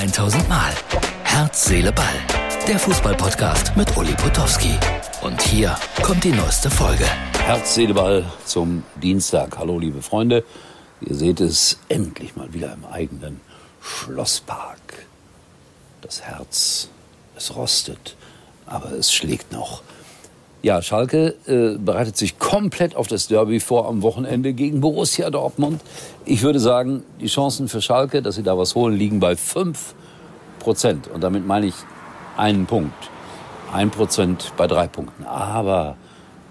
1000 Mal. Herz, Seele, Ball. Der Fußballpodcast mit Uli Potowski. Und hier kommt die neueste Folge. Herz, Seele, Ball zum Dienstag. Hallo, liebe Freunde. Ihr seht es endlich mal wieder im eigenen Schlosspark. Das Herz, es rostet, aber es schlägt noch. Ja, Schalke äh, bereitet sich komplett auf das Derby vor am Wochenende gegen Borussia Dortmund. Ich würde sagen, die Chancen für Schalke, dass sie da was holen, liegen bei 5 Prozent. Und damit meine ich einen Punkt. Ein Prozent bei drei Punkten. Aber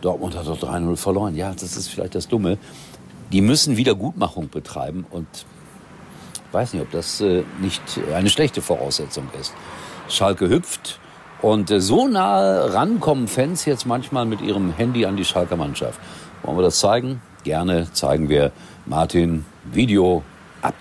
Dortmund hat doch 3-0 verloren. Ja, das ist vielleicht das Dumme. Die müssen Wiedergutmachung betreiben und ich weiß nicht, ob das äh, nicht eine schlechte Voraussetzung ist. Schalke hüpft und äh, so nahe rankommen Fans jetzt manchmal mit ihrem Handy an die Schalker Mannschaft. Wollen wir das zeigen? Gerne zeigen wir Martin Video ab.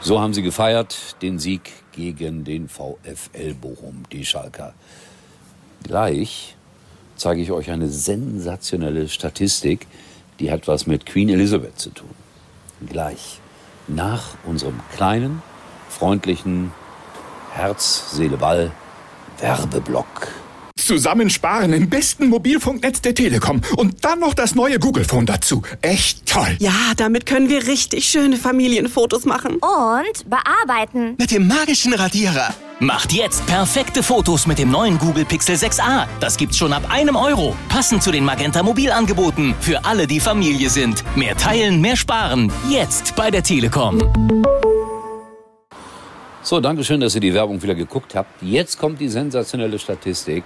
So haben sie gefeiert den Sieg gegen den VfL Bochum, die Schalker. Gleich zeige ich euch eine sensationelle Statistik, die hat was mit Queen Elizabeth zu tun. Gleich nach unserem kleinen, freundlichen Herz, Seele, Ball Werbeblock. Zusammensparen im besten Mobilfunknetz der Telekom und dann noch das neue Google Phone dazu. Echt toll. Ja, damit können wir richtig schöne Familienfotos machen. Und bearbeiten. Mit dem magischen Radierer. Macht jetzt perfekte Fotos mit dem neuen Google Pixel 6a. Das gibt's schon ab einem Euro. Passend zu den Magenta Mobilangeboten. Für alle, die Familie sind. Mehr teilen, mehr sparen. Jetzt bei der Telekom. So, danke schön, dass ihr die Werbung wieder geguckt habt. Jetzt kommt die sensationelle Statistik.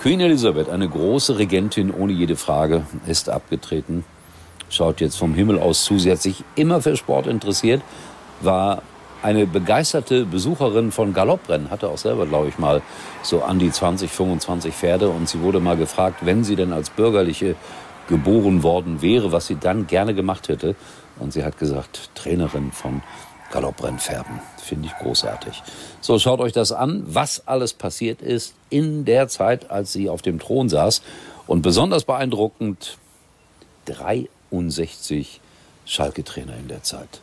Queen Elizabeth, eine große Regentin ohne jede Frage, ist abgetreten. Schaut jetzt vom Himmel aus zu. Sie hat sich immer für Sport interessiert, war eine begeisterte Besucherin von Galopprennen, hatte auch selber, glaube ich, mal so an die 20, 25 Pferde. Und sie wurde mal gefragt, wenn sie denn als Bürgerliche geboren worden wäre, was sie dann gerne gemacht hätte. Und sie hat gesagt, Trainerin von Galopprennpferden. Finde ich großartig. So, schaut euch das an, was alles passiert ist in der Zeit, als sie auf dem Thron saß. Und besonders beeindruckend, 63 Schalke-Trainer in der Zeit.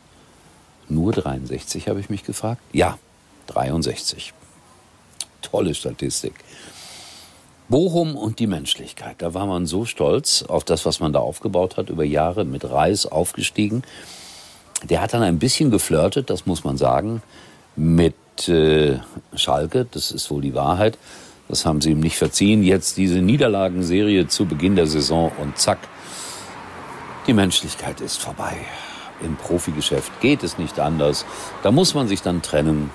Nur 63, habe ich mich gefragt? Ja, 63. Tolle Statistik. Bochum und die Menschlichkeit. Da war man so stolz auf das, was man da aufgebaut hat, über Jahre mit Reis aufgestiegen. Der hat dann ein bisschen geflirtet, das muss man sagen, mit äh, Schalke. Das ist wohl die Wahrheit. Das haben sie ihm nicht verziehen. Jetzt diese Niederlagenserie zu Beginn der Saison und zack, die Menschlichkeit ist vorbei. Im Profigeschäft geht es nicht anders. Da muss man sich dann trennen,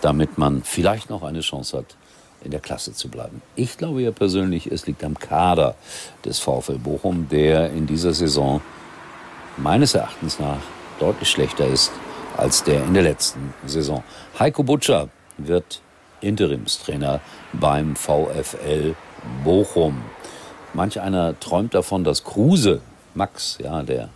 damit man vielleicht noch eine Chance hat, in der Klasse zu bleiben. Ich glaube ja persönlich, es liegt am Kader des VfL Bochum, der in dieser Saison meines Erachtens nach deutlich schlechter ist als der in der letzten Saison. Heiko Butscher wird Interimstrainer beim VfL Bochum. Manch einer träumt davon, dass Kruse, Max, ja, der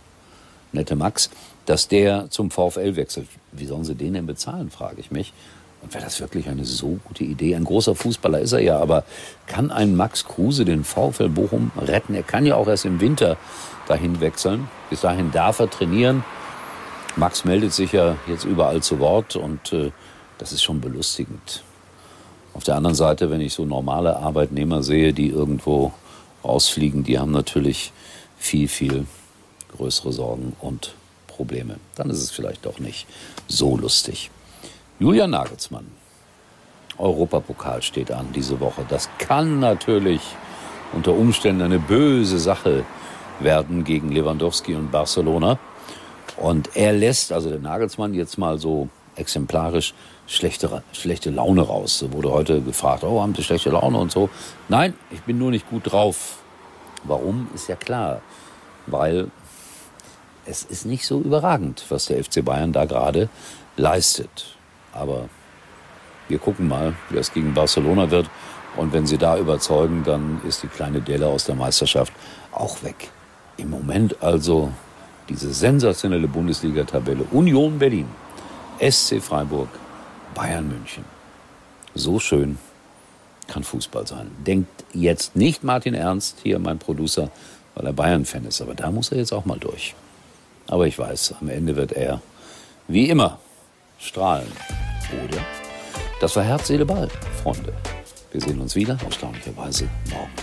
nette Max, dass der zum VfL wechselt. Wie sollen sie den denn bezahlen, frage ich mich. Und wäre das wirklich eine so gute Idee? Ein großer Fußballer ist er ja, aber kann ein Max Kruse den VfL Bochum retten? Er kann ja auch erst im Winter dahin wechseln. Bis dahin darf er trainieren. Max meldet sich ja jetzt überall zu Wort und äh, das ist schon belustigend. Auf der anderen Seite, wenn ich so normale Arbeitnehmer sehe, die irgendwo rausfliegen, die haben natürlich viel, viel größere Sorgen und Probleme. Dann ist es vielleicht doch nicht so lustig. Julian Nagelsmann, Europapokal steht an diese Woche. Das kann natürlich unter Umständen eine böse Sache werden gegen Lewandowski und Barcelona. Und er lässt, also der Nagelsmann, jetzt mal so exemplarisch schlechte, schlechte Laune raus. So wurde heute gefragt, oh, haben Sie schlechte Laune und so. Nein, ich bin nur nicht gut drauf. Warum, ist ja klar. Weil es ist nicht so überragend, was der FC Bayern da gerade leistet. Aber wir gucken mal, wie das gegen Barcelona wird. Und wenn sie da überzeugen, dann ist die kleine Delle aus der Meisterschaft auch weg. Im Moment also diese sensationelle Bundesliga-Tabelle. Union Berlin, SC Freiburg, Bayern München. So schön kann Fußball sein. Denkt jetzt nicht Martin Ernst, hier mein Producer, weil er Bayern-Fan ist. Aber da muss er jetzt auch mal durch. Aber ich weiß, am Ende wird er, wie immer, strahlen. Oder? Das war Herz, Seele, Ball, Freunde. Wir sehen uns wieder, erstaunlicherweise, morgen.